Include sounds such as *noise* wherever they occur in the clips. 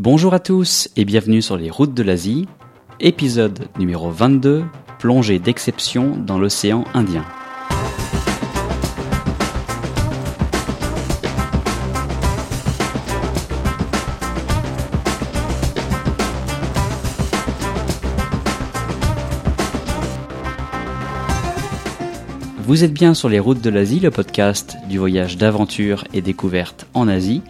Bonjour à tous et bienvenue sur les routes de l'Asie, épisode numéro 22, plongée d'exception dans l'océan Indien. Vous êtes bien sur les routes de l'Asie, le podcast du voyage d'aventure et découverte en Asie.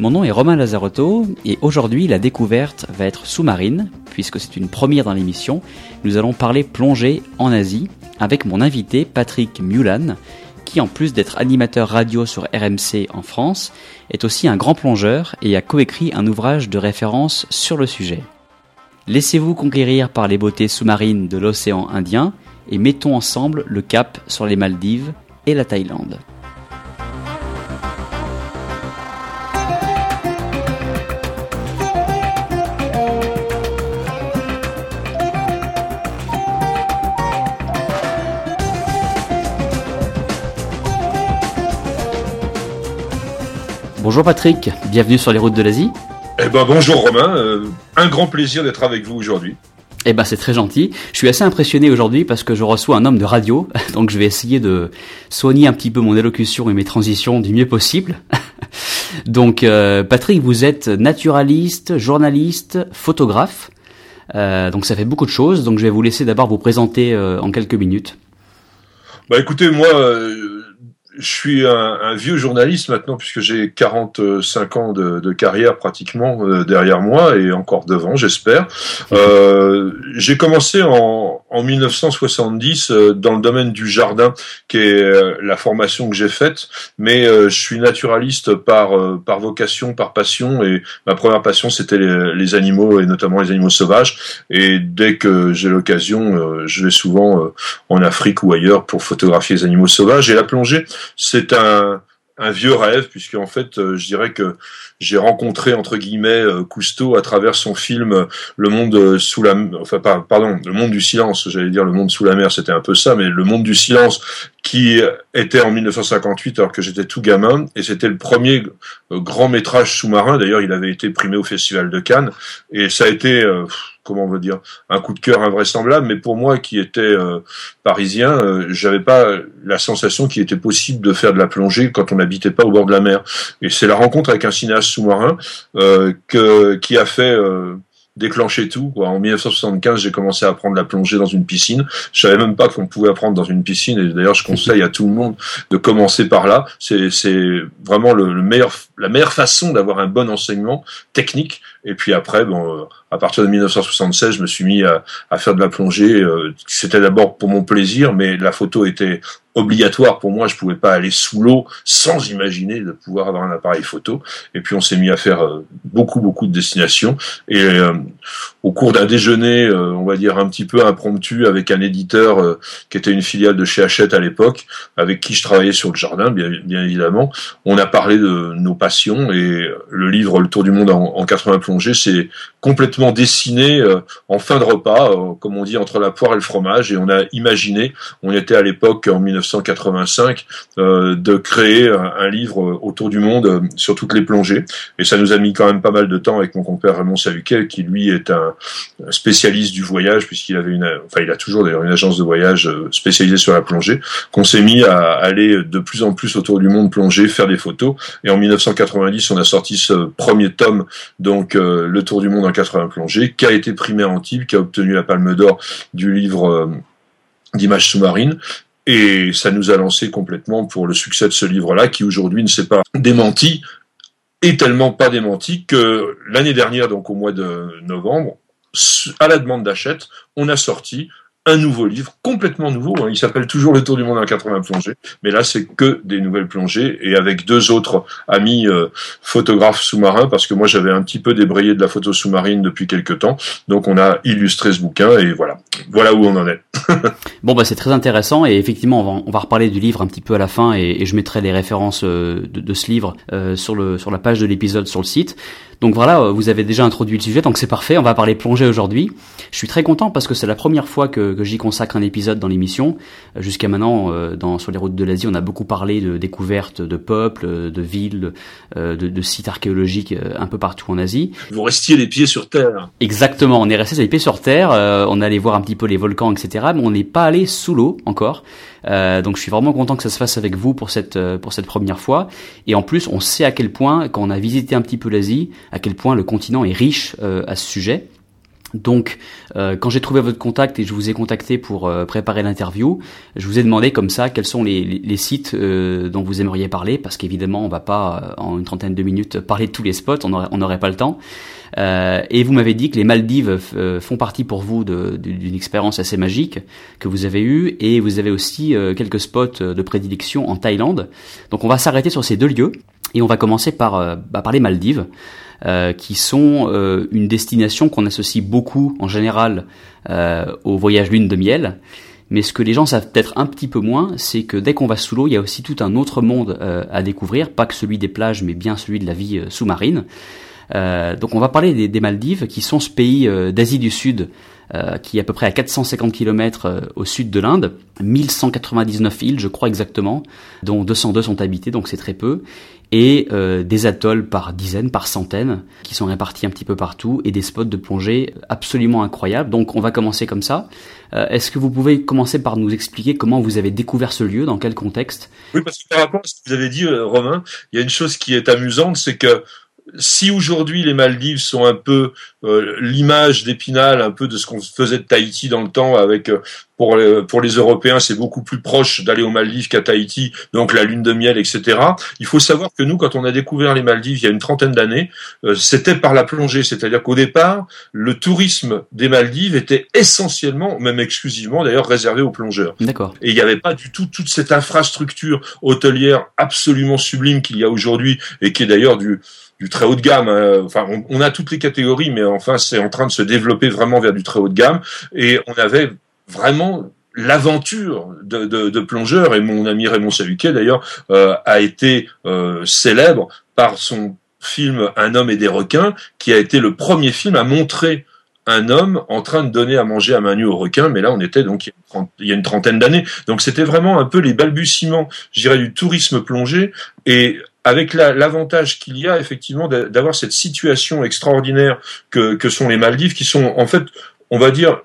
Mon nom est Romain Lazarotto et aujourd'hui la découverte va être sous-marine puisque c'est une première dans l'émission. Nous allons parler plongée en Asie avec mon invité Patrick Mulan qui en plus d'être animateur radio sur RMC en France est aussi un grand plongeur et a coécrit un ouvrage de référence sur le sujet. Laissez-vous conquérir par les beautés sous-marines de l'océan Indien et mettons ensemble le cap sur les Maldives et la Thaïlande. Bonjour Patrick, bienvenue sur les routes de l'Asie. Eh ben bonjour Romain, euh, un grand plaisir d'être avec vous aujourd'hui. Eh ben c'est très gentil. Je suis assez impressionné aujourd'hui parce que je reçois un homme de radio, *laughs* donc je vais essayer de soigner un petit peu mon élocution et mes transitions du mieux possible. *laughs* donc euh, Patrick, vous êtes naturaliste, journaliste, photographe. Euh, donc ça fait beaucoup de choses. Donc je vais vous laisser d'abord vous présenter en quelques minutes. Bah écoutez, moi je suis un, un, vieux journaliste maintenant puisque j'ai 45 ans de, de carrière pratiquement euh, derrière moi et encore devant, j'espère. Euh, j'ai commencé en, en 1970 euh, dans le domaine du jardin, qui est euh, la formation que j'ai faite, mais je suis naturaliste par par vocation, par passion et ma première passion c'était les, les, animaux et notamment les animaux sauvages. Et dès que j'ai l'occasion, je vais souvent en Afrique ou ailleurs pour photographier les animaux sauvages et la plongée c'est un, un vieux rêve, puisque en fait, euh, je dirais que j'ai rencontré entre guillemets euh, Cousteau à travers son film euh, Le Monde sous la, enfin pardon, Le Monde du silence. J'allais dire Le Monde sous la mer, c'était un peu ça, mais Le Monde du silence qui était en 1958 alors que j'étais tout gamin et c'était le premier grand métrage sous-marin. D'ailleurs, il avait été primé au Festival de Cannes et ça a été comment on veut dire, un coup de cœur invraisemblable. Mais pour moi, qui était euh, parisien, euh, j'avais pas la sensation qu'il était possible de faire de la plongée quand on n'habitait pas au bord de la mer. Et c'est la rencontre avec un cinéaste sous-marin euh, que, qui a fait déclencher tout. Quoi. En 1975, j'ai commencé à apprendre la plongée dans une piscine. Je savais même pas qu'on pouvait apprendre dans une piscine. Et d'ailleurs, je conseille à tout le monde de commencer par là. C'est, vraiment le, meilleur, la meilleure façon d'avoir un bon enseignement technique. Et puis après, bon, à partir de 1976, je me suis mis à, à faire de la plongée. Euh, c'était d'abord pour mon plaisir, mais la photo était obligatoire pour moi. Je pouvais pas aller sous l'eau sans imaginer de pouvoir avoir un appareil photo. Et puis on s'est mis à faire euh, beaucoup beaucoup de destinations. Et euh, au cours d'un déjeuner, on va dire un petit peu impromptu, avec un éditeur qui était une filiale de chez Hachette à l'époque, avec qui je travaillais sur le jardin, bien, bien, évidemment, on a parlé de nos passions. Et le livre Le Tour du monde en 80 plongées, c'est complètement dessiné euh, en fin de repas, euh, comme on dit entre la poire et le fromage, et on a imaginé, on était à l'époque en 1985, euh, de créer un, livre autour du monde sur toutes les plongées, et ça nous a mis quand même pas mal de temps avec mon compère Raymond Saluquet, qui lui est un spécialiste du voyage, puisqu'il avait une, enfin il a toujours d'ailleurs une agence de voyage spécialisée sur la plongée, qu'on s'est mis à aller de plus en plus autour du monde plonger, faire des photos, et en 1990 on a sorti ce premier tome, donc le tour du monde en 80 plongées, qui a été primé à Antibes, qui a obtenu la Palme d'Or du livre euh, d'images sous-marines. Et ça nous a lancé complètement pour le succès de ce livre-là, qui aujourd'hui ne s'est pas démenti, et tellement pas démenti que l'année dernière, donc au mois de novembre, à la demande d'Achète, on a sorti un nouveau livre, complètement nouveau. Hein. Il s'appelle toujours Le Tour du monde en 80 plongées, mais là c'est que des nouvelles plongées et avec deux autres amis euh, photographes sous-marins parce que moi j'avais un petit peu débrayé de la photo sous-marine depuis quelques temps, donc on a illustré ce bouquin et voilà, voilà où on en est. *laughs* bon bah c'est très intéressant et effectivement on va, on va reparler du livre un petit peu à la fin et, je mettrai les références euh, de, ce livre euh, sur le sur la page de l'épisode sur le site. Donc voilà, euh, vous avez déjà introduit le sujet, donc c'est parfait, on va parler plongée aujourd'hui. Je suis très content parce que c'est la première fois que, que j'y consacre un épisode dans l'émission. Euh, jusqu'à maintenant, euh, dans, sur les routes de l'Asie, on a beaucoup parlé de découvertes de peuples, de villes, de, de sites archéologiques un peu partout en Asie. Vous restiez les pieds sur terre. Exactement, on est resté les pieds sur terre, on allait voir un petit peu les volcans, etc. Mais on n'est pas allé sous l'eau encore. Euh, donc je suis vraiment content que ça se fasse avec vous pour cette pour cette première fois. Et en plus, on sait à quel point, quand on a visité un petit peu l'Asie, à quel point le continent est riche euh, à ce sujet. Donc, quand j'ai trouvé votre contact et je vous ai contacté pour préparer l'interview, je vous ai demandé comme ça quels sont les, les sites dont vous aimeriez parler, parce qu'évidemment, on va pas en une trentaine de minutes parler de tous les spots, on n'aurait pas le temps. Euh, et vous m'avez dit que les Maldives euh, font partie pour vous d'une expérience assez magique que vous avez eue, et vous avez aussi euh, quelques spots de prédilection en Thaïlande. Donc on va s'arrêter sur ces deux lieux, et on va commencer par, bah, par les Maldives. Euh, qui sont une destination qu'on associe beaucoup en général euh, au voyage lune de miel. Mais ce que les gens savent peut-être un petit peu moins, c'est que dès qu'on va sous l'eau, il y a aussi tout un autre monde à découvrir, pas que celui des plages, mais bien celui de la vie sous-marine. Euh, donc on va parler des, Maldives, qui sont ce pays euh, d'Asie du Sud, euh, qui est à peu près à 450 km au sud de l'Inde, 1199 îles, je crois exactement, dont 202 sont habitées, donc c'est très peu, et des atolls par dizaines, par centaines, qui sont répartis un petit peu partout, et des spots de plongée absolument incroyables. Donc on va commencer comme ça. Est-ce que vous pouvez commencer par nous expliquer comment vous avez découvert ce lieu, dans quel contexte? Oui, parce que par rapport à ce que vous avez dit, Romain, il y a une chose qui est amusante, c'est que si aujourd'hui les Maldives sont un peu euh, l'image d'Épinal, un peu de ce qu'on faisait de Tahiti dans le temps, avec euh, pour les, pour les Européens c'est beaucoup plus proche d'aller aux Maldives qu'à Tahiti, donc la lune de miel, etc. Il faut savoir que nous, quand on a découvert les Maldives il y a une trentaine d'années, euh, c'était par la plongée, c'est-à-dire qu'au départ, le tourisme des Maldives était essentiellement, même exclusivement d'ailleurs, réservé aux plongeurs. D'accord. Et il n'y avait pas du tout toute cette infrastructure hôtelière absolument sublime qu'il y a aujourd'hui et qui est d'ailleurs du du très haut de gamme. Hein. Enfin, on, a toutes les catégories, mais enfin, c'est en train de se développer vraiment vers du très haut de gamme. Et on avait vraiment l'aventure de, de, de, plongeur et mon ami Raymond Saluquet d'ailleurs euh, a été euh, célèbre par son film Un homme et des requins qui a été le premier film à montrer un homme en train de donner à manger à main nue aux requins, mais là on était donc il y a une trentaine d'années. Donc c'était vraiment un peu les balbutiements, je dirais, du tourisme plongé. Et avec l'avantage qu'il y a effectivement d'avoir cette situation extraordinaire que, que sont les Maldives, qui sont en fait, on va dire,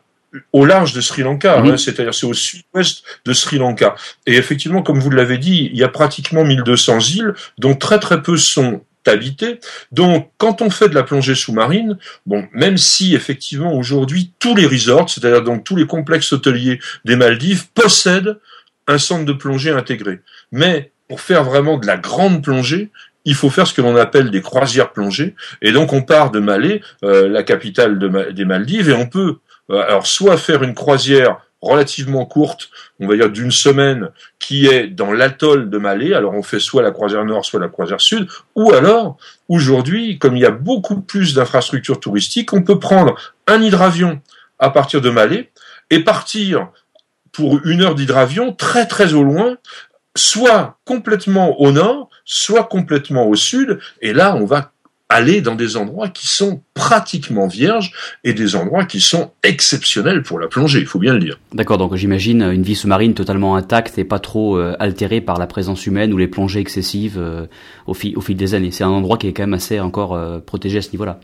au large de Sri Lanka, hein, c'est-à-dire c'est au sud-ouest de Sri Lanka. Et effectivement, comme vous l'avez dit, il y a pratiquement 1200 îles, dont très très peu sont habitées. Donc, quand on fait de la plongée sous-marine, bon, même si effectivement aujourd'hui tous les resorts, c'est-à-dire donc tous les complexes hôteliers des Maldives possèdent un centre de plongée intégré, mais pour faire vraiment de la grande plongée, il faut faire ce que l'on appelle des croisières plongées. Et donc on part de Malé, euh, la capitale des Maldives, et on peut euh, alors soit faire une croisière relativement courte, on va dire d'une semaine, qui est dans l'atoll de Malé. Alors on fait soit la croisière nord, soit la croisière sud. Ou alors, aujourd'hui, comme il y a beaucoup plus d'infrastructures touristiques, on peut prendre un hydravion à partir de Malé et partir pour une heure d'hydravion très très au loin soit complètement au nord, soit complètement au sud, et là on va aller dans des endroits qui sont pratiquement vierges et des endroits qui sont exceptionnels pour la plongée, il faut bien le dire. D'accord, donc j'imagine une vie sous-marine totalement intacte et pas trop euh, altérée par la présence humaine ou les plongées excessives euh, au, fil, des années. C'est un endroit qui est quand même assez encore euh, protégé à ce niveau-là.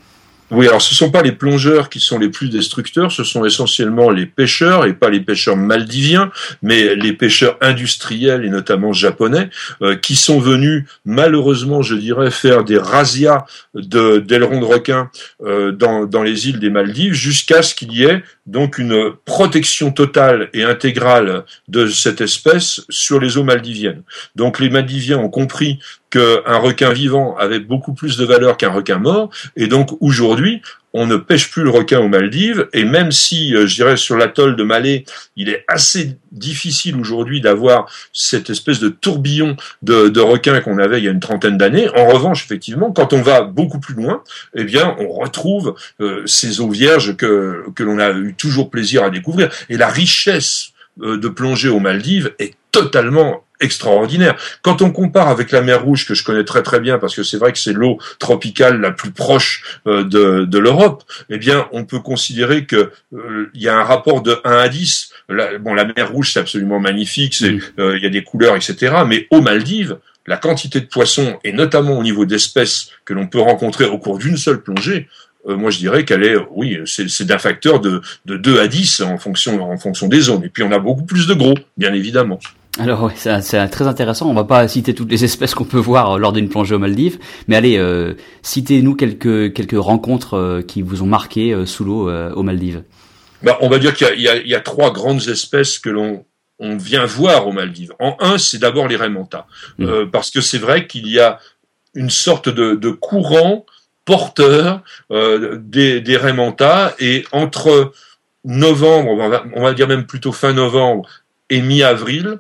Oui, alors ce sont pas les plongeurs qui sont les plus destructeurs, ce sont essentiellement les pêcheurs et pas les pêcheurs maldiviens, mais les pêcheurs industriels et notamment japonais euh, qui sont venus malheureusement, je dirais, faire des razzias de d'ailerons de requins euh, dans, dans les îles des Maldives jusqu'à ce qu'il y ait donc une protection totale et intégrale de cette espèce sur les eaux maldiviennes. Donc les Maldiviens ont compris qu'un requin vivant avait beaucoup plus de valeur qu'un requin mort, et donc aujourd'hui, on ne pêche plus le requin aux Maldives, et même si, euh, je dirais, sur l'atoll de Malé, il est assez difficile aujourd'hui d'avoir cette espèce de tourbillon de, requins qu'on avait il y a une trentaine d'années, en revanche, effectivement, quand on va beaucoup plus loin, eh bien, on retrouve euh, ces eaux vierges que, que l'on a eu toujours plaisir à découvrir, et la richesse euh, de plongée aux Maldives est totalement extraordinaire. Quand on compare avec la mer Rouge, que je connais très très bien, parce que c'est vrai que c'est l'eau tropicale la plus proche euh, de, de l'Europe, eh bien, on peut considérer que euh, il y a un rapport de 1 à 10. La, bon, la mer Rouge, c'est absolument magnifique, c'est, euh, il y a des couleurs, etc. Mais aux Maldives, la quantité de poissons, et notamment au niveau d'espèces que l'on peut rencontrer au cours d'une seule plongée, moi je dirais qu'elle est, oui, c'est d'un facteur de, de 2 à 10 en fonction, en fonction des zones. Et puis on a beaucoup plus de gros, bien évidemment. Alors oui, c'est très intéressant. On va pas citer toutes les *laughs* espèces qu'on peut voir lors d'une plongée aux Maldives, mais allez, euh, citez-nous quelques quelques rencontres euh, qui vous ont marqué euh, sous l'eau aux Maldives. Bah, on va dire qu'il y, y, y a, trois grandes espèces que l'on on vient voir aux Maldives. En un, c'est d'abord les raimentas, mmh. parce que c'est vrai qu'il y a une sorte de, de courant porteur des, des raimentas et entre novembre, on va, on va dire même plutôt fin novembre et mi-avril,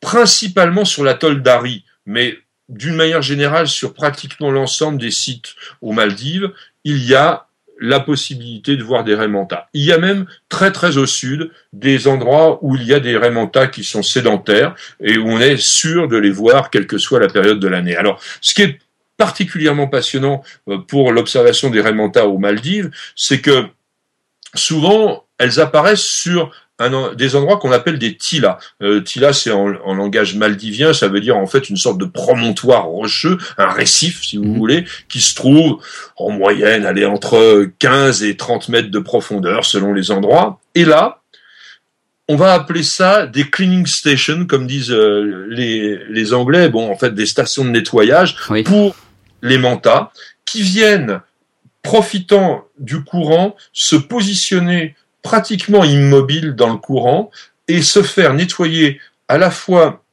principalement sur l'atoll d'Ari, mais d'une manière générale sur pratiquement l'ensemble des sites aux Maldives, il y a la possibilité de voir des raimentas. Il y a même très très au sud des endroits où il y a des raimentas qui sont sédentaires et où on est sûr de les voir quelle que soit la période de l'année. Alors, ce qui est particulièrement passionnant euh, pour l'observation des raimentas aux Maldives, c'est que souvent elles apparaissent sur des endroits qu'on appelle des tilas. Euh, tila, c'est en, langage maldivien, ça veut dire en fait une sorte de promontoire rocheux, un récif, si vous mhm. voulez, qui se trouve en moyenne, aller entre 15 et 30 mètres de profondeur selon les endroits. Et là, on va appeler ça des cleaning stations, comme disent euh, les, les Anglais, bon, en fait, des stations de nettoyage pour les mantas qui viennent, profitant du courant, se positionner pratiquement immobile dans le courant et se faire nettoyer à la fois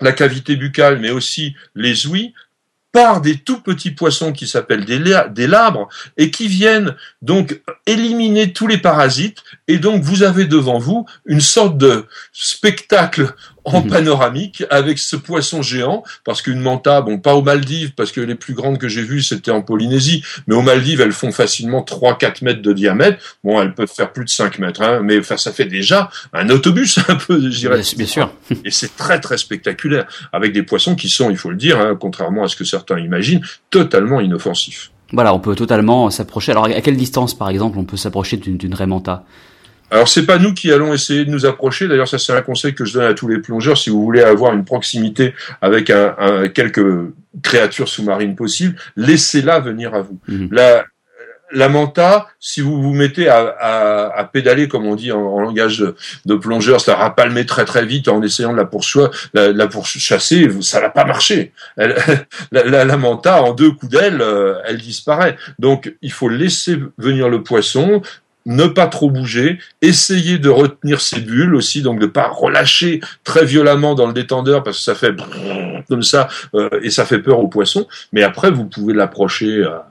la cavité buccale mais aussi les ouïes par des tout petits poissons qui s'appellent des, labres et qui viennent donc éliminer tous les parasites et donc vous avez devant vous une sorte de spectacle en mhm. panoramique avec ce poisson géant, parce qu'une manta, bon, pas aux Maldives, parce que les plus grandes que j'ai vues, c'était en Polynésie, mais aux Maldives, elles font facilement 3-4 mètres de diamètre. Bon, elles peuvent faire plus de 5 mètres, hein, mais enfin, ça fait déjà un autobus, *laughs* un peu, je dirais. Bien, sûr. *laughs* Et c'est très, très spectaculaire, avec des poissons qui sont, il faut le dire, hein, contrairement à ce que certains imaginent, totalement inoffensifs. Voilà, on peut totalement s'approcher. Alors, à quelle distance, par exemple, on peut s'approcher d'une manta alors c'est pas nous qui allons essayer de nous approcher. D'ailleurs, ça c'est un conseil que je donne à tous les plongeurs. Si vous voulez avoir une proximité avec un, quelques créatures sous-marines possibles, laissez-la venir à vous. Mhm. La, la manta, si vous vous mettez à, à, à pédaler, comme on dit en, langage de, de, plongeur, ça va palmer très très vite en essayant de la, poursuivre, la, la pourchasser, ça va pas marcher. Elle, *laughs* la, la, manta, en deux coups d'aile, euh, elle disparaît. Donc il faut laisser venir le poisson, ne pas trop bouger, essayer de retenir ses bulles aussi, donc de pas relâcher très violemment dans le détendeur parce que ça fait comme ça euh, et ça fait peur aux poissons. Mais après, vous pouvez l'approcher à,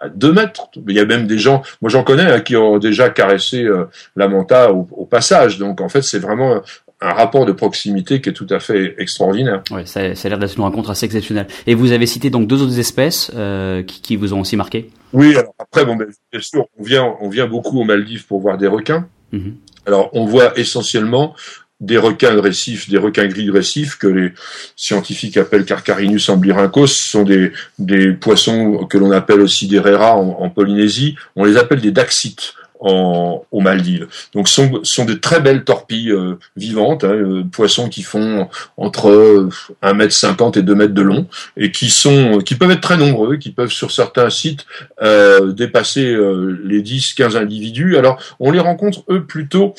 à deux mètres. Il y a même des gens, moi j'en connais, hein, qui ont déjà caressé euh, la manta au, passage. Donc en fait, c'est vraiment un rapport de proximité qui est tout à fait extraordinaire. Oui, ça, a l'air d'être une rencontre assez exceptionnelle. Et vous avez cité donc deux autres espèces euh, qui, vous ont aussi marqué? Oui, alors après, bon, ben, bien sûr, on vient, on vient beaucoup aux Maldives pour voir des requins. Mm-hmm. Alors, on voit essentiellement des requins de récif, des requins gris de récif que les scientifiques appellent Carcarinus amblyrincos, ce sont des, des poissons que l'on appelle aussi des rera en, en, Polynésie. On les appelle des daxites en, aux Maldives. Donc, sont, sont de très belles torpilles euh, vivantes, hein, euh, poissons qui font entre 1m50 et 2 mètres de long, et qui sont, qui peuvent être très nombreux, qui peuvent sur certains sites euh, dépasser euh, les 10-15 individus. Alors, on les rencontre eux plutôt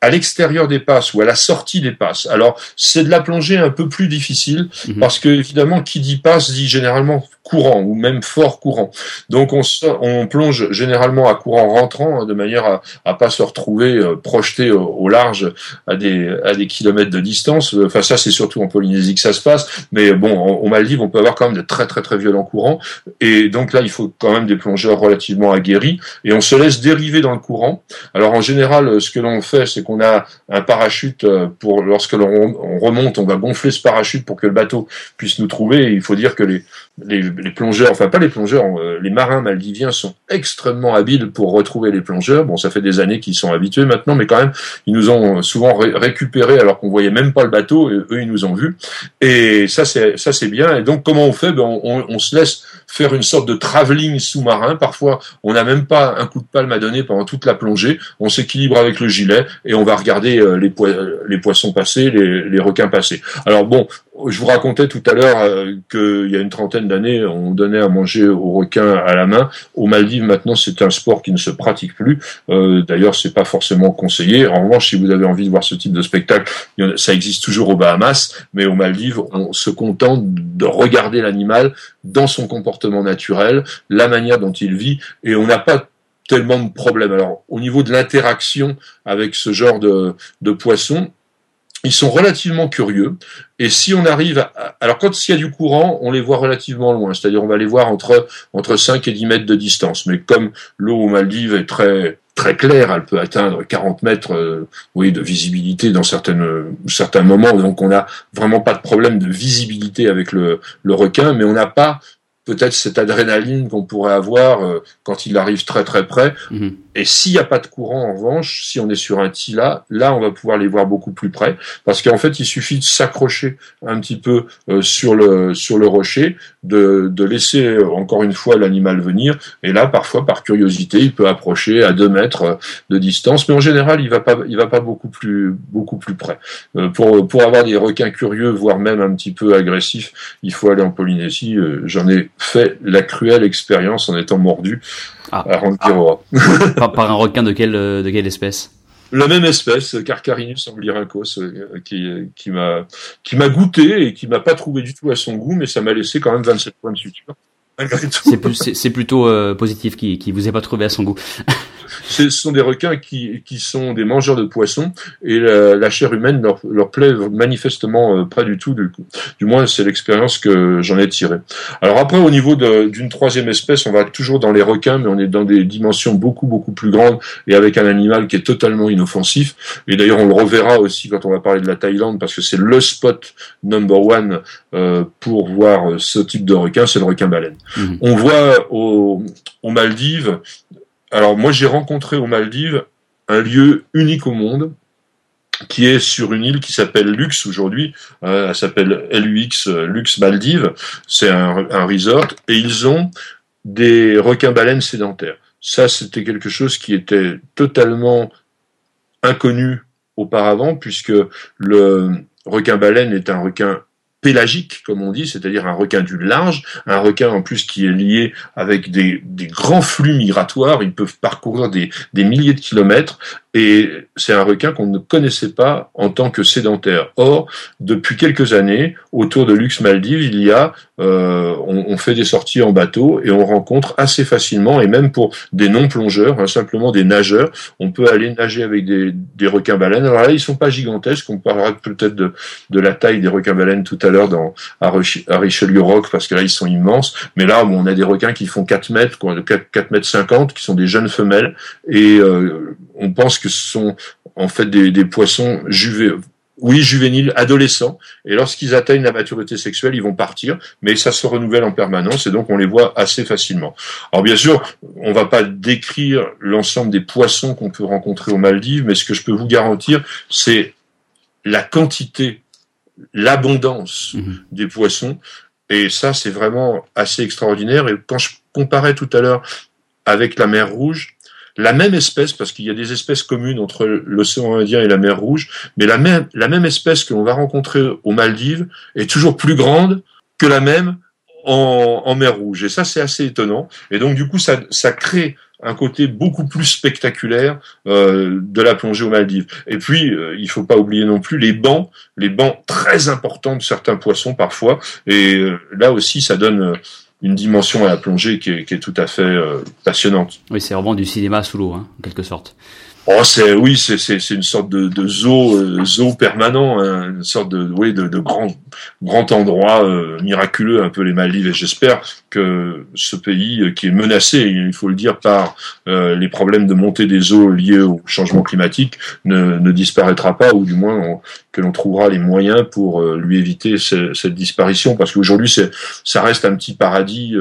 à l'extérieur des passes ou à la sortie des passes. Alors, c'est de la plongée un peu plus difficile mhm. parce que, évidemment, qui dit passe dit généralement courant ou même fort courant. Donc, on, on plonge généralement à courant rentrant hein, de manière à, à pas se retrouver euh, projeté au, large à des, à des kilomètres de distance. Enfin, ça, c'est surtout en Polynésie que ça se passe. Mais bon, au Maldives, on peut avoir quand même de très, très, très violents courants. Et donc là, il faut quand même des plongeurs relativement aguerris et on se laisse dériver dans le courant. Alors, en général, ce que l'on fait c'est qu'on a un parachute pour lorsque l'on remonte, on va gonfler ce parachute pour que le bateau puisse nous trouver. il faut dire que les, les, plongeurs, enfin pas les plongeurs, les marins maldiviens sont extrêmement habiles pour retrouver les plongeurs. Bon, ça fait des années qu'ils sont habitués maintenant, mais quand même, ils nous ont souvent récupérés alors qu'on voyait même pas le bateau. Et eux, ils nous ont vus. Et ça, c'est ça, c'est bien. Et donc, comment on fait? Ben, on, se laisse faire une sorte de travelling sous-marin. Parfois, on n'a même pas un coup de palme à donner pendant toute la plongée. On s'équilibre avec le gilet et on va regarder euh, les, poissons passer, les, les requins passer. Alors bon, je vous racontais tout à l'heure euh, qu'il y a une trentaine d'années, on donnait à manger aux requins à la main. Aux Maldives, maintenant, c'est un sport qui ne se pratique plus. Euh, D'ailleurs, c'est pas forcément conseillé. En revanche, si vous avez envie de voir ce type de spectacle, ça existe toujours aux Bahamas, mais aux Maldives, on se contente de regarder l'animal dans son comportement naturel, la manière dont il vit, et on n'a pas tellement de problèmes. Alors, au niveau de l'interaction avec ce genre de, de poisson, ils sont relativement curieux. Et si on arrive à, alors quand il y a du courant, on les voit relativement loin. C'est-à-dire, on va les voir entre, entre 5 et 10 mètres de distance. Mais comme l'eau aux Maldives est très, très claire, elle peut atteindre 40 mètres, euh, oui, de visibilité dans certaines, certains moments. Donc, on n'a vraiment pas de problème de visibilité avec le, le requin, mais on n'a pas peut-être cette adrénaline qu'on pourrait avoir euh, quand il arrive très très près. Mhm. Et s'il n'y a pas de courant, en revanche, si on est sur un tila, là, on va pouvoir les voir beaucoup plus près, parce qu'en fait, il suffit de s'accrocher un petit peu euh, sur le sur le rocher, de, de laisser euh, encore une fois l'animal venir, et là, parfois, par curiosité, il peut approcher à deux mètres de distance, mais en général, il va pas il va pas beaucoup plus beaucoup plus près. pour pour avoir des requins curieux, voire même un petit peu agressifs, il faut aller en Polynésie. J'en ai fait la cruelle expérience en étant mordu ah. à Rangiroa. par, par, un requin de quelle, de quelle espèce? La même espèce, Carcharinus amblyrhynchos, euh, qui, qui m'a qui m'a goûté et qui m'a pas trouvé du tout à son goût, mais ça m'a laissé quand même 27 points de suture. C'est plutôt euh, positif qui qui vous ait pas trouvé à son goût. ce sont des requins qui, qui sont des mangeurs de poissons et la, chair humaine leur, leur plaît manifestement euh, pas du tout. Du, coup. du moins, c'est l'expérience que j'en ai tirée. Alors après, au niveau d'une troisième espèce, on va toujours dans les requins, mais on est dans des dimensions beaucoup beaucoup plus grandes et avec un animal qui est totalement inoffensif. Et d'ailleurs, on le reverra aussi quand on va parler de la Thaïlande parce que c'est le spot number one euh, pour voir ce type de requin, c'est le requin baleine. Mmh. On voit aux Maldives alors moi j'ai rencontré aux Maldives un lieu unique au monde qui est sur une île qui s'appelle Lux aujourd'hui, euh, elle s'appelle LUX, euh, Lux Maldives, c'est un, un, resort, et ils ont des requins-baleines sédentaires. Ça, c'était quelque chose qui était totalement inconnu auparavant, puisque le requin-baleine est un requin pélagique, comme on dit, c'est-à-dire un requin du large, un requin en plus qui est lié avec des, grands flux migratoires, ils peuvent parcourir des milliers de kilomètres, et c'est un requin qu'on ne connaissait pas en tant que sédentaire. Or, depuis quelques années, autour de Lux Maldives, il y a, euh, on, fait des sorties en bateau et on rencontre assez facilement, et même pour des non-plongeurs, hein, simplement des nageurs, on peut aller nager avec des, des requins baleines. Alors là, ils sont pas gigantesques, on parlera peut-être de, de la taille des requins baleines tout à l'heure dans à, Richelieu Rock, parce que là, ils sont immenses. Mais là, on a des requins qui font 4 mètres, 4, 4 mètres 50, qui sont des jeunes femelles, et euh, on pense que ce sont en fait des, poissons oui, juvéniles, adolescents, et lorsqu'ils atteignent la maturité sexuelle, ils vont partir, mais ça se renouvelle en permanence, et donc on les voit assez facilement. Alors bien sûr, on va pas décrire l'ensemble des poissons qu'on peut rencontrer aux Maldives, mais ce que je peux vous garantir, c'est la quantité, l'abondance mhm. des poissons, et ça, c'est vraiment assez extraordinaire, et quand je comparais tout à l'heure avec la mer Rouge, la même espèce, parce qu'il y a des espèces communes entre l'océan Indien et la mer Rouge, mais la même, la même espèce que l'on va rencontrer aux Maldives est toujours plus grande que la même en, mer Rouge. Et ça, c'est assez étonnant. Et donc, du coup, ça, ça crée un côté beaucoup plus spectaculaire euh, de la plongée aux Maldives. Et puis, euh, il faut pas oublier non plus les bancs, les bancs très importants de certains poissons parfois. Et euh, là aussi, ça donne une dimension à la plongée qui est, qui est tout à fait euh, passionnante. Oui, c'est vraiment du cinéma sous l'eau, hein, en quelque sorte. Oh, c'est oui, c'est une sorte de, zoo euh, zoo permanent, hein, une sorte de oui de, de grand grand endroit euh, miraculeux, un peu les Maldives. Et j'espère que ce pays euh, qui est menacé, il faut le dire, par les problèmes de montée des eaux liés au changement climatique, ne, ne disparaîtra pas, ou du moins que l'on trouvera les moyens pour lui éviter cette disparition, parce qu'aujourd'hui ça reste un petit paradis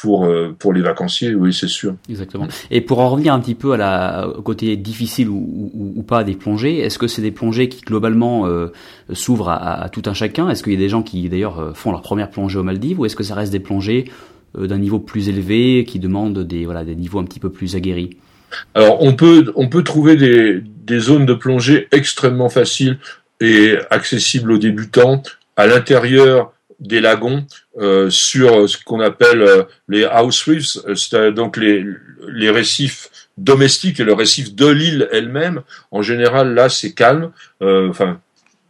pour euh, pour les vacanciers, oui, c'est sûr. Exactement. Et pour en revenir un petit peu à la au côté difficile ou, ou, ou pas des plongées, est-ce que c'est des plongées qui globalement euh, s'ouvrent à, à, tout un chacun? Est-ce qu'il y a des gens qui d'ailleurs euh, font leur première plongée aux Maldives, ou est-ce que ça reste des plongées d'un niveau plus élevé qui demandent des voilà des niveaux un petit peu plus aguerris? Alors on peut on peut trouver des des zones de plongée extrêmement faciles et accessibles aux débutants à l'intérieur des lagons euh, sur ce qu'on appelle euh, les house reefs, euh, donc les, les récifs domestiques et le récif de l'île elle-même. En général, là, c'est calme. enfin,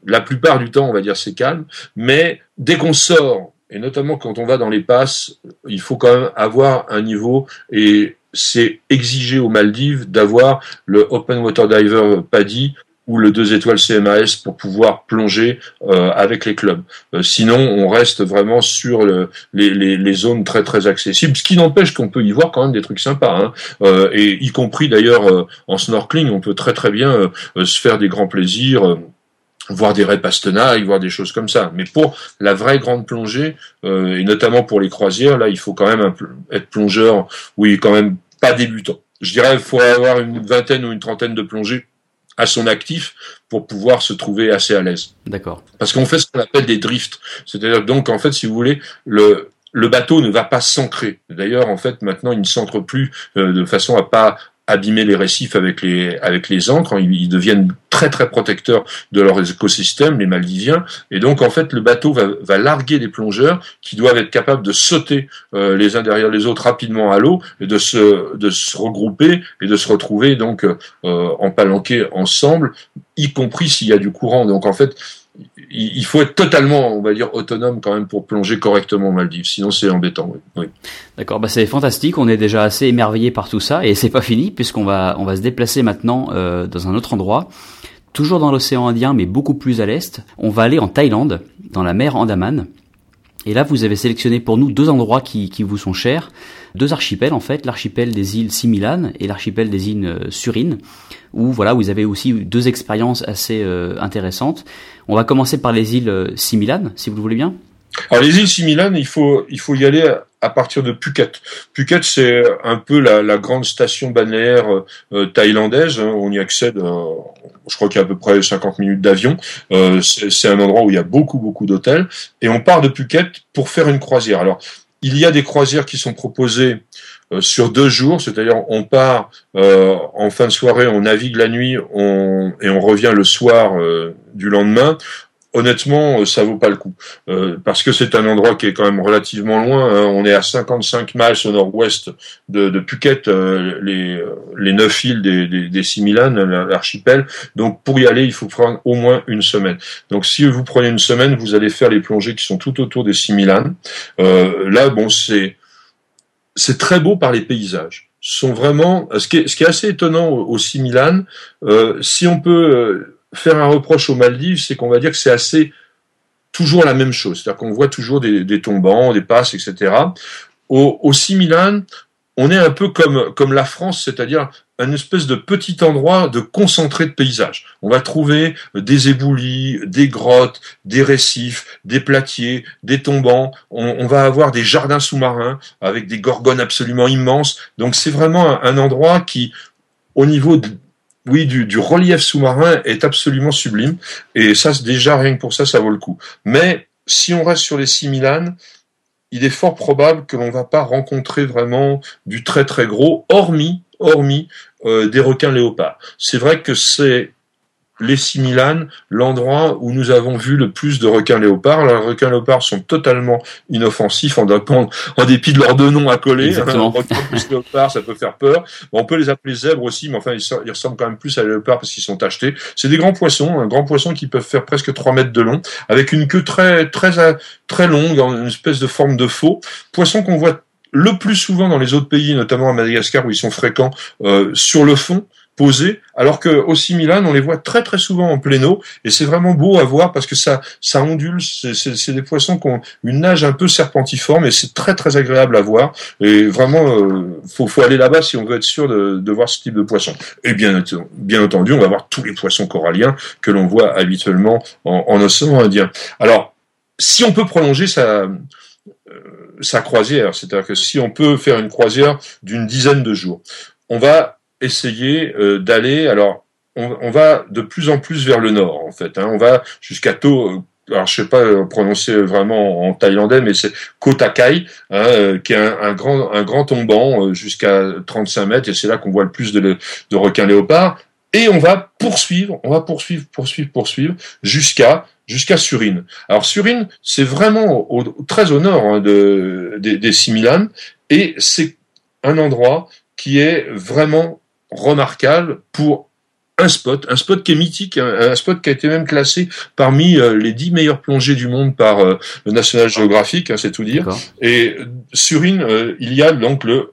la plupart du temps, on va dire, c'est calme. Mais dès qu'on sort, et notamment quand on va dans les passes, il faut quand même avoir un niveau et c'est exigé aux Maldives d'avoir le Open Water Diver PADI ou le 2 étoiles CMAS pour pouvoir plonger euh, avec les clubs. Euh, sinon, on reste vraiment sur le, les, les, les, zones très très accessibles, ce qui n'empêche qu'on peut y voir quand même des trucs sympas, hein. euh, et y compris d'ailleurs en snorkeling, on peut très très bien se faire des grands plaisirs voir des raies pastenailles, voir des choses comme ça. Mais pour la vraie grande plongée, et notamment pour les croisières, là, il faut quand même être plongeur, oui, quand même pas débutant. Je dirais, il faut avoir une vingtaine ou une trentaine de plongées à son actif pour pouvoir se trouver assez à l'aise. D'accord. Parce qu'on fait ce qu'on appelle des drifts. C'est-à-dire donc en fait, si vous voulez, le le bateau ne va pas s'ancrer. D'ailleurs, en fait, maintenant, il ne s'ancre plus euh, de façon à pas abîmer les récifs avec les avec les encres. Ils, deviennent très très protecteurs de leur écosystème, les Maldiviens. Et donc en fait, le bateau va, va larguer des plongeurs qui doivent être capables de sauter euh, les uns derrière les autres rapidement à l'eau et de se de se regrouper et de se retrouver donc euh, en palanquée ensemble, y compris s'il y a du courant. Donc en fait, il faut être totalement, on va dire, autonome quand même pour plonger correctement aux Maldives. Sinon, c'est embêtant. Oui. D'accord, bah c'est fantastique. On est déjà assez émerveillé par tout ça et c'est pas fini puisqu'on va on va se déplacer maintenant euh, dans un autre endroit, toujours dans l'océan Indien mais beaucoup plus à l'est. On va aller en Thaïlande, dans la mer Andaman. Et là, vous avez sélectionné pour nous deux endroits qui, vous sont chers, deux archipels en fait, l'archipel des îles Similan et l'archipel des îles euh, Surine, où voilà, vous avez aussi deux expériences assez euh, intéressantes. On va commencer par les îles euh, Similan, si vous le voulez bien. Alors les îles Similan, il faut il faut y aller à, partir de Phuket. Phuket, c'est un peu la, grande station balnéaire thaïlandaise. Hein. on y accède je crois qu'il y a à peu près 50 minutes d'avion. Euh, c'est un endroit où il y a beaucoup, beaucoup d'hôtels. Et on part de Phuket pour faire une croisière. Alors, il y a des croisières qui sont proposées euh, sur deux jours, c'est-à-dire on part euh, en fin de soirée, on navigue la nuit et on revient le soir du lendemain honnêtement, euh, ça vaut pas le coup. Euh, parce que c'est un endroit qui est quand même relativement loin. Hein. On est à 55 miles au nord-ouest de, de, Phuket, euh, les, les neuf îles des, des, des Similan, l'archipel. Donc pour y aller, il faut prendre au moins une semaine. Donc si vous prenez une semaine, vous allez faire les plongées qui sont tout autour des Similan. là, bon, c'est c'est très beau par les paysages. sont vraiment ce qui est, ce qui est assez étonnant aux, Similan. si on peut faire un reproche aux Maldives, c'est qu'on va dire que c'est assez toujours la même chose. C'est-à-dire qu'on voit toujours des, tombants, des passes, etc. Au, au Similan, on est un peu comme, comme la France, c'est-à-dire un espèce de petit endroit de concentré de paysages. On va trouver des éboulis, des grottes, des récifs, des platiers, des tombants. On, on va avoir des jardins sous-marins avec des gorgones absolument immenses. Donc c'est vraiment un, un endroit qui, au niveau de, oui, du, relief sous-marin est absolument sublime. Et ça, déjà, rien que pour ça, ça vaut le coup. Mais si on reste sur les 6000 il est fort probable que l'on va pas rencontrer vraiment du très très gros, hormis, hormis euh, des requins léopards. C'est vrai que c'est les Similan, l'endroit où nous avons vu le plus de requins léopards. les requins léopards sont totalement inoffensifs en, en dépit de leurs deux noms à coller. Exactement. plus léopard, ça peut faire peur. on peut les appeler zèbres aussi, mais enfin, ils, ressemblent quand même plus à léopards parce qu'ils sont tachetés. C'est des grands poissons, un grand poisson qui peuvent faire presque 3 mètres de long, avec une queue très, très, très longue, en une espèce de forme de faux. Poisson qu'on voit le plus souvent dans les autres pays, notamment à Madagascar où ils sont fréquents, euh, sur le fond, posés, alors que au Milan, on les voit très très souvent en eau, et c'est vraiment beau à voir parce que ça, ça ondule. C'est des poissons qui ont une nage un peu serpentiforme, et c'est très très agréable à voir. Et vraiment, euh, faut, faut aller là-bas si on veut être sûr de, de, voir ce type de poisson. Et bien, bien entendu, on va voir tous les poissons coralliens que l'on voit habituellement en, en océan Indien. Alors, si on peut prolonger sa, euh, sa croisière, c'est-à-dire que si on peut faire une croisière d'une dizaine de jours, on va essayer euh, d'aller, alors on, va de plus en plus vers le nord en fait, hein, on va jusqu'à To, alors je sais pas prononcer vraiment en thaïlandais, mais c'est Kotakai, hein, qui est un, grand un grand tombant euh, jusqu'à 35 mètres, et c'est là qu'on voit le plus de, de requins léopards. Et on va poursuivre, on va poursuivre, poursuivre, poursuivre jusqu'à jusqu'à Surine. Alors Surine, c'est vraiment très au nord hein, de, des, des et c'est un endroit qui est vraiment remarquable pour un spot, un spot qui est mythique, un, spot qui a été même classé parmi euh, les dix meilleures plongées du monde par euh, le National Geographic, hein, c'est tout dire. Et euh, il y a donc le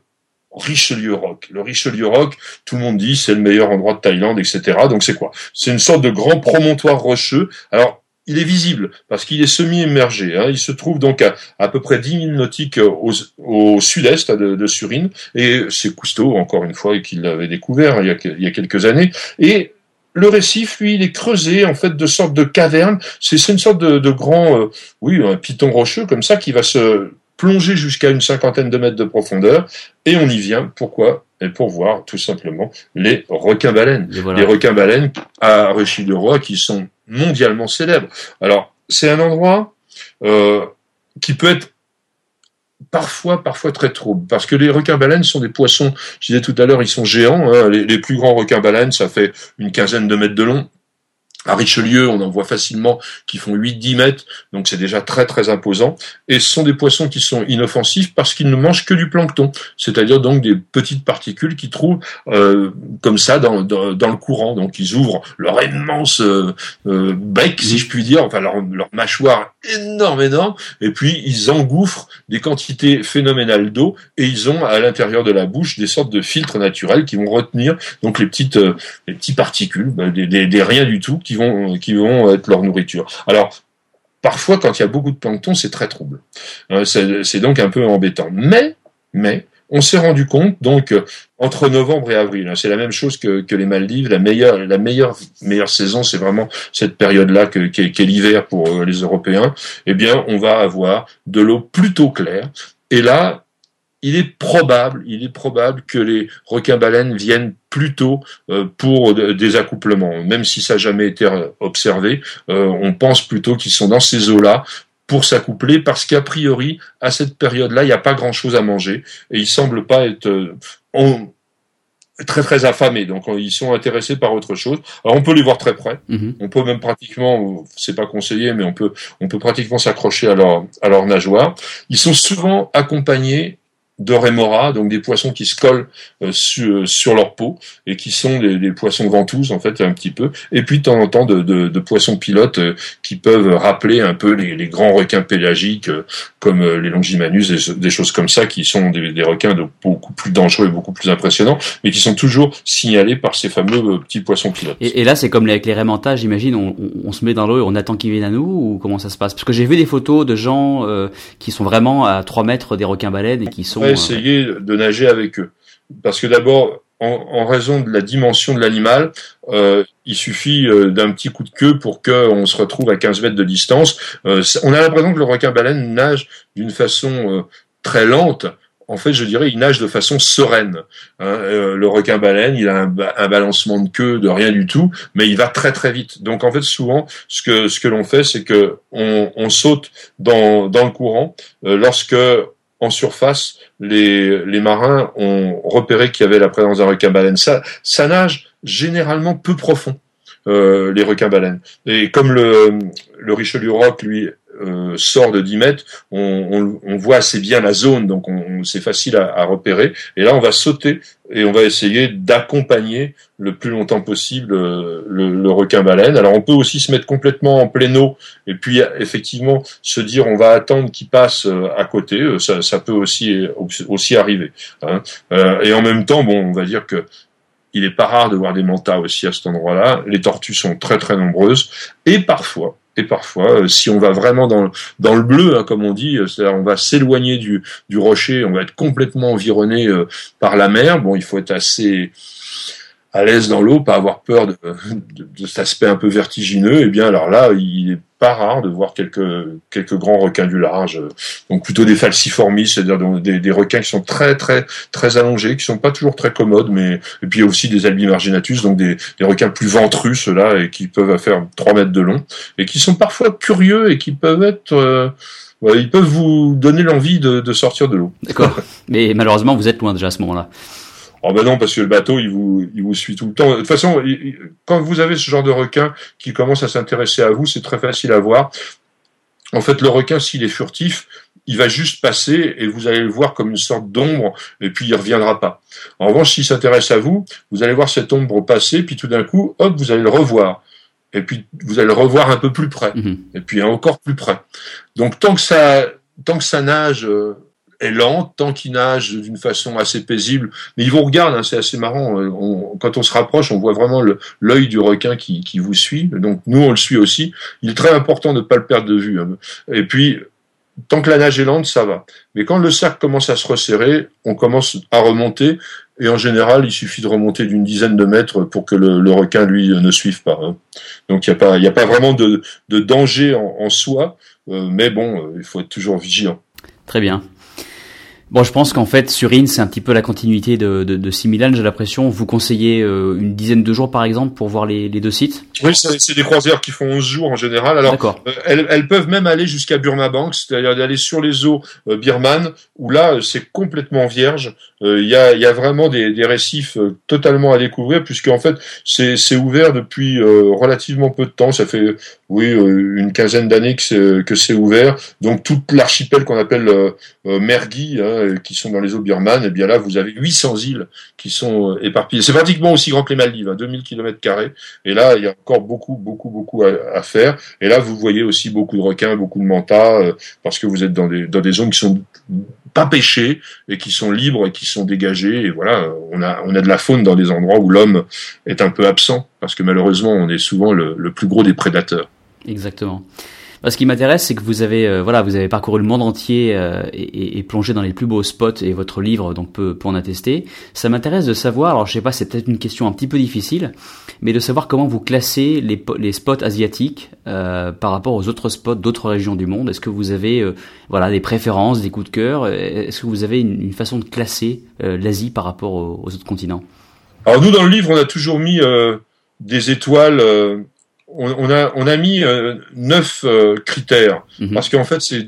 Richelieu Rock. Le Richelieu Rock, tout le monde dit c'est le meilleur endroit de Thaïlande, etc. Donc c'est quoi? C'est une sorte de grand promontoire rocheux. Alors il est visible parce qu'il est semi-émergé. Hein. Il se trouve donc à à peu près 10 000 nautiques au, sud-est de, de, Surine. Et c'est Cousteau, encore une fois, qui l'avait découvert il y, a, il y a quelques années. Et le récif, lui, il est creusé en fait de sorte de caverne. C'est une sorte de, de grand, euh, oui, un piton rocheux comme ça qui va se plonger jusqu'à une cinquantaine de mètres de profondeur. Et on y vient. Pourquoi? Et pour voir tout simplement les requins-baleines. Les requins-baleines à Réchis-de-Roi qui sont mondialement célèbres. Alors, c'est un endroit euh, qui peut être parfois, parfois très trouble, parce que les requins-baleines sont des poissons, je disais tout à l'heure, ils sont géants, hein. les, les, plus grands requins-baleines, ça fait une quinzaine de mètres de long, à Richelieu, on en voit facilement qui font 8-10 mètres, donc c'est déjà très très imposant. Et ce sont des poissons qui sont inoffensifs parce qu'ils ne mangent que du plancton, c'est-à-dire donc des petites particules qu'ils trouvent euh, comme ça dans, dans, le courant. Donc ils ouvrent leur immense euh, euh, bec, si je puis dire, enfin leur, leur mâchoire énorme énorme, et puis ils engouffrent des quantités phénoménales d'eau et ils ont à l'intérieur de la bouche des sortes de filtres naturels qui vont retenir donc les petites les petites particules, ben, des, des, des rien du tout qui vont, qui vont être leur nourriture. Alors, parfois, quand il y a beaucoup de plancton, c'est très trouble. Euh, c'est donc un peu embêtant. Mais, mais, on s'est rendu compte, donc, entre novembre et avril, hein, c'est la même chose que, que, les Maldives, la meilleure, la meilleure, meilleure saison, c'est vraiment cette période-là que, qui est, l'hiver pour euh, les Européens, eh bien, on va avoir de l'eau plutôt claire. Et là, il est probable, il est probable que les requins-baleines viennent plutôt euh, pour des accouplements, même si ça n'a jamais été euh, observé. Euh, on pense plutôt qu'ils sont dans ces eaux-là pour s'accoupler parce qu'a priori, à cette période-là, il n'y a pas grand-chose à manger et ils semblent pas être très très affamés, donc ils sont intéressés par autre chose. Alors on peut les voir très près, mhm. on peut même pratiquement, c'est pas conseillé, mais on peut on peut pratiquement s'accrocher à leur à leur nageoire. Ils sont souvent accompagnés de rémora, donc des poissons qui se collent euh, sur, leur peau et qui sont des, poissons ventouses en fait un petit peu, et puis de temps en temps de, de, poissons pilotes euh, qui peuvent rappeler un peu les, grands requins pélagiques euh, comme les longimanus, des, choses comme ça qui sont des, requins de beaucoup plus dangereux et beaucoup plus impressionnants, mais qui sont toujours signalés par ces fameux petits poissons pilotes. Et, là c'est comme avec les rémontages, j'imagine, on, on, se met dans l'eau et on attend qu'ils viennent à nous ou comment ça se passe? Parce que j'ai vu des photos de gens qui sont vraiment à 3 mètres des requins baleines et qui sont essayer de nager avec eux. Parce que d'abord, en, raison de la dimension de l'animal, euh, il suffit euh, d'un petit coup de queue pour qu'on se retrouve à 15 mètres de distance. Euh, on a l'impression que le requin-baleine nage d'une façon très lente. En fait, je dirais, il nage de façon sereine. Hein. le requin-baleine, il a un, balancement de queue de rien du tout, mais il va très très vite. Donc, en fait, souvent, ce que ce que l'on fait, c'est que on, on, saute dans dans le courant lorsque en surface, les, les marins ont repéré qu'il y avait la présence d'un requin-baleine. Ça, ça nage généralement peu profond, euh, les requins-baleines. Et comme le, le Richelieu Rock, lui, euh, sort de 10 mètres, on, on, voit assez bien la zone, donc on, c'est facile à, à, repérer. Et là, on va sauter et on va essayer d'accompagner le plus longtemps possible euh, le, le requin-baleine. Alors, on peut aussi se mettre complètement en pleine eau et puis effectivement se dire on va attendre qu'il passe euh, à côté. Ça, ça, peut aussi aussi arriver. Hein. et en même temps, bon, on va dire que il est pas rare de voir des mantas aussi à cet endroit-là. Les tortues sont très très nombreuses et parfois, et parfois, euh, si on va vraiment dans, le bleu, hein, comme on dit, euh, c'est-à-dire on va s'éloigner du, rocher, on va être complètement environné euh, par la mer. Bon, il faut être assez à l'aise dans l'eau, pas avoir peur de, de, cet aspect un peu vertigineux, et eh bien alors là, il est pas rare de voir quelques quelques grands requins du large, donc plutôt des falciformis, c'est-à-dire des, requins qui sont très très très allongés, qui sont pas toujours très commodes, mais et puis aussi des albimarginatus, donc des, des requins plus ventrus ceux-là et qui peuvent faire 3 mètres de long et qui sont parfois curieux et qui peuvent être euh, ils peuvent vous donner l'envie de, de sortir de l'eau. D'accord. Mais malheureusement, vous êtes loin déjà à ce moment-là. Oh ben non, parce que le bateau, il vous, il vous suit tout le temps. De toute façon, quand vous avez ce genre de requin qui commence à s'intéresser à vous, c'est très facile à voir. En fait, le requin, s'il est furtif, il va juste passer et vous allez le voir comme une sorte d'ombre et puis il reviendra pas. En revanche, s'il s'intéresse à vous, vous allez voir cette ombre passer, puis tout d'un coup, hop, vous allez le revoir. Et puis vous allez le revoir un peu plus près. Mhm. Et puis encore plus près. Donc tant que ça, tant que ça nage euh, est lente, tant qu'il nage d'une façon assez paisible. Mais ils vous regardent, hein, c'est assez marrant. Euh, quand on se rapproche, on voit vraiment l'œil du requin qui, vous suit. Donc nous, on le suit aussi. Il est très important de ne pas le perdre de vue. Hein. Et puis, tant que la nage est lente, ça va. Mais quand le cercle commence à se resserrer, on commence à remonter. Et en général, il suffit de remonter d'une dizaine de mètres pour que le, requin, lui, ne suive pas. Hein. Donc il n'y a, pas, a pas vraiment de, danger en, soi. Euh, mais bon, euh, il faut être toujours vigilant. Très bien. Bon, je pense qu'en fait, sur IN, c'est un petit peu la continuité de, de, de Similan, j'ai l'impression. Vous conseillez euh, une dizaine de jours, par exemple, pour voir les, les deux sites? Oui, c'est des croisières qui font 11 jours en général. Alors, euh, elles, elles, peuvent même aller jusqu'à Burma Bank, c'est-à-dire d'aller sur les eaux euh, birmanes, où là, c'est complètement vierge. Il y, a, y, a, vraiment des, des récifs totalement à découvrir, puisqu'en fait, c'est ouvert depuis relativement peu de temps. Ça fait, oui, une quinzaine d'années que c'est ouvert. Donc, toute l'archipel qu'on appelle Mergui, hein, euh, qui sont dans les eaux birmanes, et eh bien là, vous avez 800 îles qui sont euh, éparpillées. C'est pratiquement aussi grand que les Maldives, 2000 km carrés. Et là, il y a encore beaucoup, beaucoup, beaucoup à, faire. Et là, vous voyez aussi beaucoup de requins, beaucoup de mantas, euh, parce que vous êtes dans des, dans des zones qui sont pas pêchées et qui sont libres et qui sont dégagées. Et voilà, on a, on a de la faune dans des endroits où l'homme est un peu absent, parce que malheureusement, on est souvent le plus gros des prédateurs. Exactement. Ce qui m'intéresse, c'est que vous avez, euh, voilà, vous avez parcouru le monde entier euh, et, plongé dans les plus beaux spots, et votre livre donc peut, en attester. Ça m'intéresse de savoir, alors je sais pas, c'est peut-être une question un petit peu difficile, mais de savoir comment vous classez les, spots asiatiques euh, par rapport aux autres spots d'autres régions du monde. Est-ce que vous avez, voilà, des préférences, des coups de cœur? Est-ce que vous avez une, façon de classer l'Asie par rapport aux, autres continents? Alors nous, dans le livre, on a toujours mis des étoiles on, a on a mis euh, neuf euh, critères mhm. parce qu'en fait c'est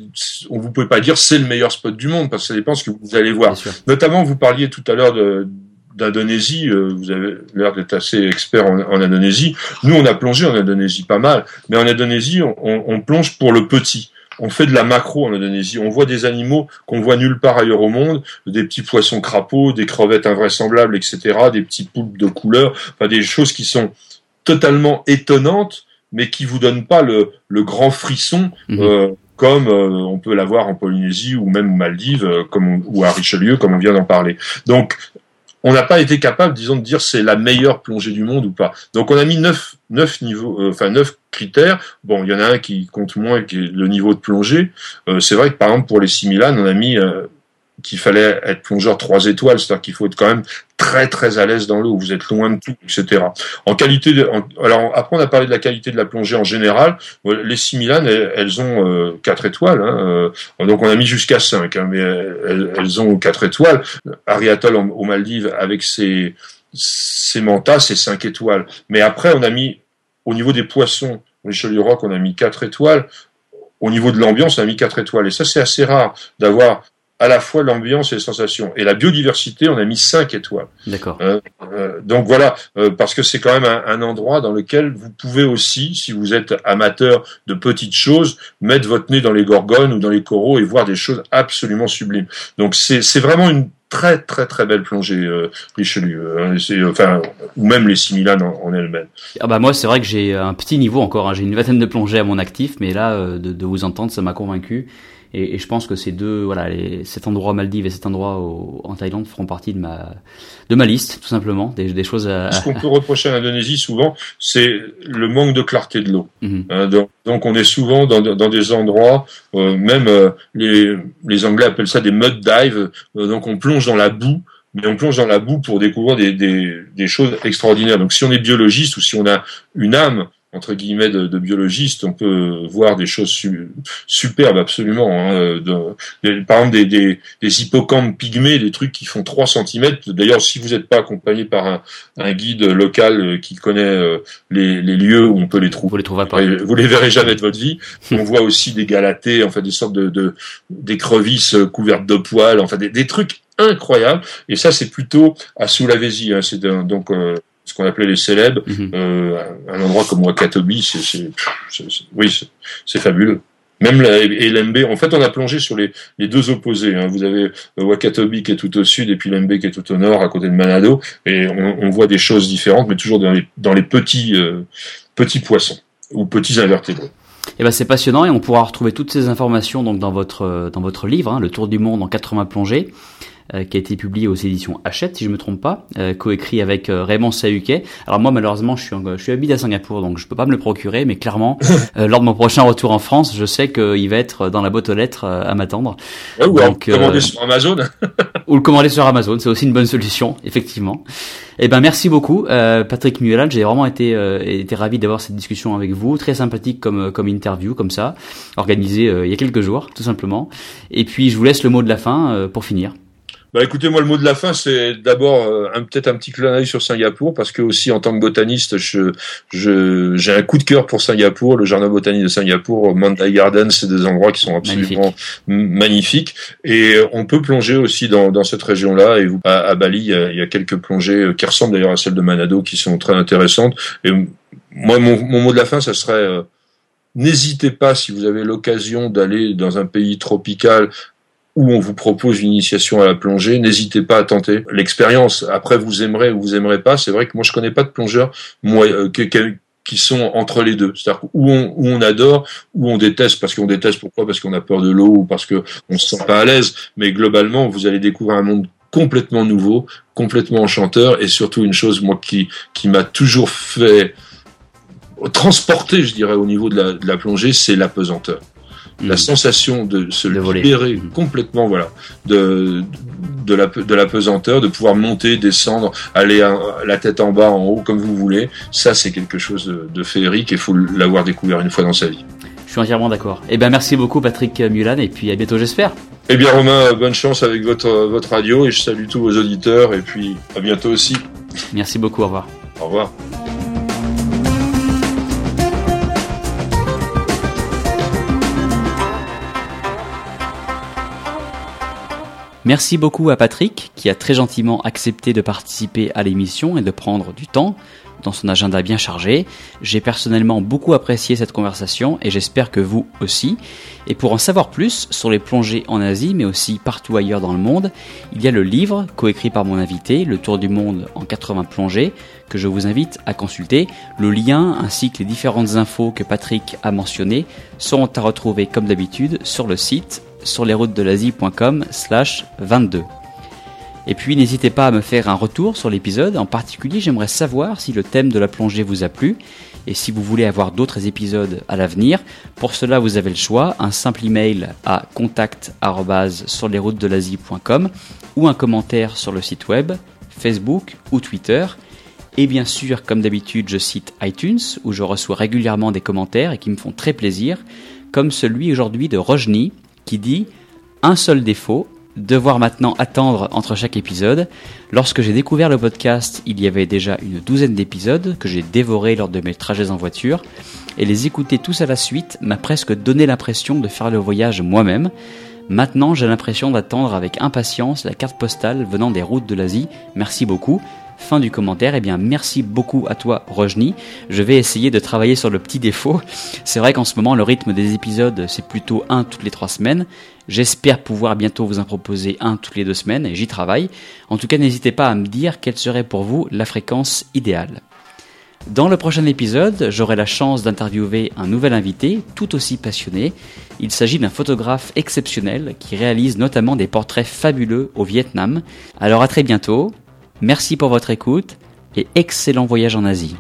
on vous pouvez pas dire c'est le meilleur spot du monde parce que ça dépend ce que vous allez voir. Notamment vous parliez tout à l'heure de d'Indonésie, euh, vous avez l'air d'être assez expert en, Indonésie. Nous, on a plongé en Indonésie pas mal, mais en Indonésie, on, on plonge pour le petit on fait de la macro en Indonésie. On voit des animaux qu'on voit nulle part ailleurs au monde, des petits poissons crapauds, des crevettes invraisemblables, etc., des petits poulpes de couleur, enfin des choses qui sont totalement étonnante, mais qui vous donne pas le, le grand frisson mhm. euh, comme euh, on peut l'avoir en Polynésie ou même aux Maldives, euh, comme ou à Richelieu, comme on vient d'en parler. Donc, on n'a pas été capable, disons, de dire c'est la meilleure plongée du monde ou pas. Donc, on a mis neuf, neuf niveaux, enfin neuf critères. Bon, il y en a un qui compte moins, qui est le niveau de plongée. c'est vrai que par exemple pour les Similan, on a mis qu'il fallait être plongeur trois étoiles, c'est-à-dire qu'il faut être quand même très très à l'aise dans l'eau, vous êtes loin de tout, etc. En qualité, de, alors après on a parlé de la qualité de la plongée en général. Les 6000 elles, elles ont euh, quatre étoiles, hein, euh, donc on a mis jusqu'à 5, hein, mais elles, ont quatre étoiles. Ariatol aux Maldives avec ses ses mantas, c'est cinq étoiles. Mais après on a mis au niveau des poissons, Richelieu Rock, on a mis quatre étoiles. Au niveau de l'ambiance, on a mis quatre étoiles. Et ça, c'est assez rare d'avoir à la fois l'ambiance et les sensations. Et la biodiversité, on a mis 5 étoiles. D'accord. Euh, euh, donc voilà, euh, parce que c'est quand même un, un, endroit dans lequel vous pouvez aussi, si vous êtes amateur de petites choses, mettre votre nez dans les gorgones ou dans les coraux et voir des choses absolument sublimes. Donc c'est vraiment une très très très belle plongée euh, Richelieu, hein, enfin ou même les Similanes en, en elles-mêmes. Ah bah moi c'est vrai que j'ai un petit niveau encore, hein. j'ai une vingtaine de plongées à mon actif, mais là de, de vous entendre ça m'a convaincu Et, je pense que ces deux, voilà, les, cet endroit Maldives et cet endroit en Thaïlande feront partie de ma, de ma liste, tout simplement, des, des choses à... Ce qu'on peut reprocher à l'Indonésie souvent, c'est le manque de clarté de l'eau. Mhm. Hein, donc, donc, on est souvent dans, dans des endroits, euh, même euh, les, les Anglais appellent ça des mud dives, euh, donc on plonge dans la boue, mais on plonge dans la boue pour découvrir des, des, des choses extraordinaires. Donc si on est biologiste ou si on a une âme entre guillemets de, de, biologiste, on peut voir des choses superbes absolument. Hein, de, par exemple, des, des, des, hippocampes pygmées, des trucs qui font 3 cm. D'ailleurs, si vous n'êtes pas accompagné par un, un, guide local euh, qui connaît euh, les, les, lieux où on peut les trouver, vous les pas. Vous les verrez jamais de votre vie. *laughs* on voit aussi des galatées, enfin des sortes de, de d'écrevisses couvertes de poils, enfin des, des trucs incroyables. Et ça, c'est plutôt à Sulawesi. Hein, c'est donc euh, ce qu'on appelait les célèbres, mhm. euh, un endroit comme Wakatobi, c'est, oui, c'est fabuleux. Même la, et l'MB, en fait, on a plongé sur les, les deux opposés. Hein. Vous avez euh, Wakatobi qui est tout au sud et puis l'MB qui est tout au nord, à côté de Manado, et on, on voit des choses différentes, mais toujours dans les, dans les petits, euh, petits poissons ou petits invertébrés. Eh ben c'est passionnant et on pourra retrouver toutes ces informations donc dans votre dans votre livre, hein, Le Tour du monde en 80 plongées. Euh, qui a été publié aux éditions Hachette, si je me trompe pas, euh, coécrit avec euh, Raymond Sahuquet. Alors moi, malheureusement, je suis, je suis habité à Singapour, donc je peux pas me le procurer, mais clairement, *laughs* lors de mon prochain retour en France, je sais qu'il va être dans la boîte aux lettres à m'attendre. ou donc, le commander sur Amazon. *laughs* ou le commander sur Amazon, c'est aussi une bonne solution, effectivement. Eh ben merci beaucoup, Patrick Muelan. J'ai vraiment été, été ravi d'avoir cette discussion avec vous, très sympathique comme comme interview, comme ça, organisée il y a quelques jours, tout simplement. Et puis je vous laisse le mot de la fin pour finir. Bah écoutez, moi le mot de la fin, c'est d'abord euh, un, peut-être un petit clin d'œil sur Singapour, parce que aussi en tant que botaniste, je, je j'ai un coup de cœur pour Singapour, le jardin botanique de Singapour, Mandai Garden, c'est des endroits qui sont absolument magnifiques. Et on peut plonger aussi dans, dans cette région-là. Et vous, à, Bali, il y, a, il y, a, quelques plongées euh, qui ressemblent d'ailleurs à celles de Manado, qui sont très intéressantes. Et moi, mon, mon mot de la fin, ça serait euh, N'hésitez pas, si vous avez l'occasion d'aller dans un pays tropical, où on vous propose une initiation à la plongée, n'hésitez pas à tenter l'expérience. Après, vous aimerez ou vous aimerez pas. C'est vrai que moi, je connais pas de plongeurs moi, euh, qui sont entre les deux. C'est-à-dire où on, on adore, où on déteste, parce qu'on déteste pourquoi? Parce qu'on a peur de l'eau ou parce qu'on ne se sent pas à l'aise. Mais globalement, vous allez découvrir un monde complètement nouveau, complètement enchanteur, et surtout une chose, moi, qui, qui m'a toujours fait transporter, je dirais, au niveau de la, de la plongée, c'est la pesanteur la mm. sensation de se libérer mm. complètement voilà de de la de la pesanteur de pouvoir monter descendre aller la tête en bas en haut comme vous voulez ça c'est quelque chose de, féerique et faut l'avoir découvert une fois dans sa vie je suis entièrement d'accord. Eh bien, merci beaucoup, Patrick Mulan, et puis à bientôt, j'espère. Eh bien, Romain, bonne chance avec votre, votre radio, et je salue tous vos auditeurs, et puis à bientôt aussi. Merci beaucoup, au revoir. Au revoir. Merci beaucoup à Patrick qui a très gentiment accepté de participer à l'émission et de prendre du temps dans son agenda bien chargé. J'ai personnellement beaucoup apprécié cette conversation et j'espère que vous aussi. Et pour en savoir plus sur les plongées en Asie mais aussi partout ailleurs dans le monde, il y a le livre coécrit par mon invité, Le Tour du monde en 80 plongées, que je vous invite à consulter. Le lien ainsi que les différentes infos que Patrick a mentionnées seront à retrouver comme d'habitude sur le site sur les routes de l'Asie.com slash 22. Et puis n'hésitez pas à me faire un retour sur l'épisode, en particulier j'aimerais savoir si le thème de la plongée vous a plu et si vous voulez avoir d'autres épisodes à l'avenir. Pour cela vous avez le choix, un simple email à contact sur les routes de l'Asie.com ou un commentaire sur le site web, Facebook ou Twitter. Et bien sûr, comme d'habitude, je cite iTunes, où je reçois régulièrement des commentaires et qui me font très plaisir, comme celui aujourd'hui de Rojni, qui dit un seul défaut, devoir maintenant attendre entre chaque épisode. Lorsque j'ai découvert le podcast, il y avait déjà une douzaine d'épisodes que j'ai dévorés lors de mes trajets en voiture, et les écouter tous à la suite m'a presque donné l'impression de faire le voyage moi-même. Maintenant, j'ai l'impression d'attendre avec impatience la carte postale venant des routes de l'Asie. Merci beaucoup. Fin du commentaire. Eh bien, merci beaucoup à toi, Rojni. Je vais essayer de travailler sur le petit défaut. C'est vrai qu'en ce moment, le rythme des épisodes, c'est plutôt un toutes les trois semaines. J'espère pouvoir bientôt vous en proposer un toutes les deux semaines et j'y travaille. En tout cas, n'hésitez pas à me dire quelle serait pour vous la fréquence idéale. Dans le prochain épisode, j'aurai la chance d'interviewer un nouvel invité tout aussi passionné. Il s'agit d'un photographe exceptionnel qui réalise notamment des portraits fabuleux au Vietnam. Alors à très bientôt, merci pour votre écoute et excellent voyage en Asie.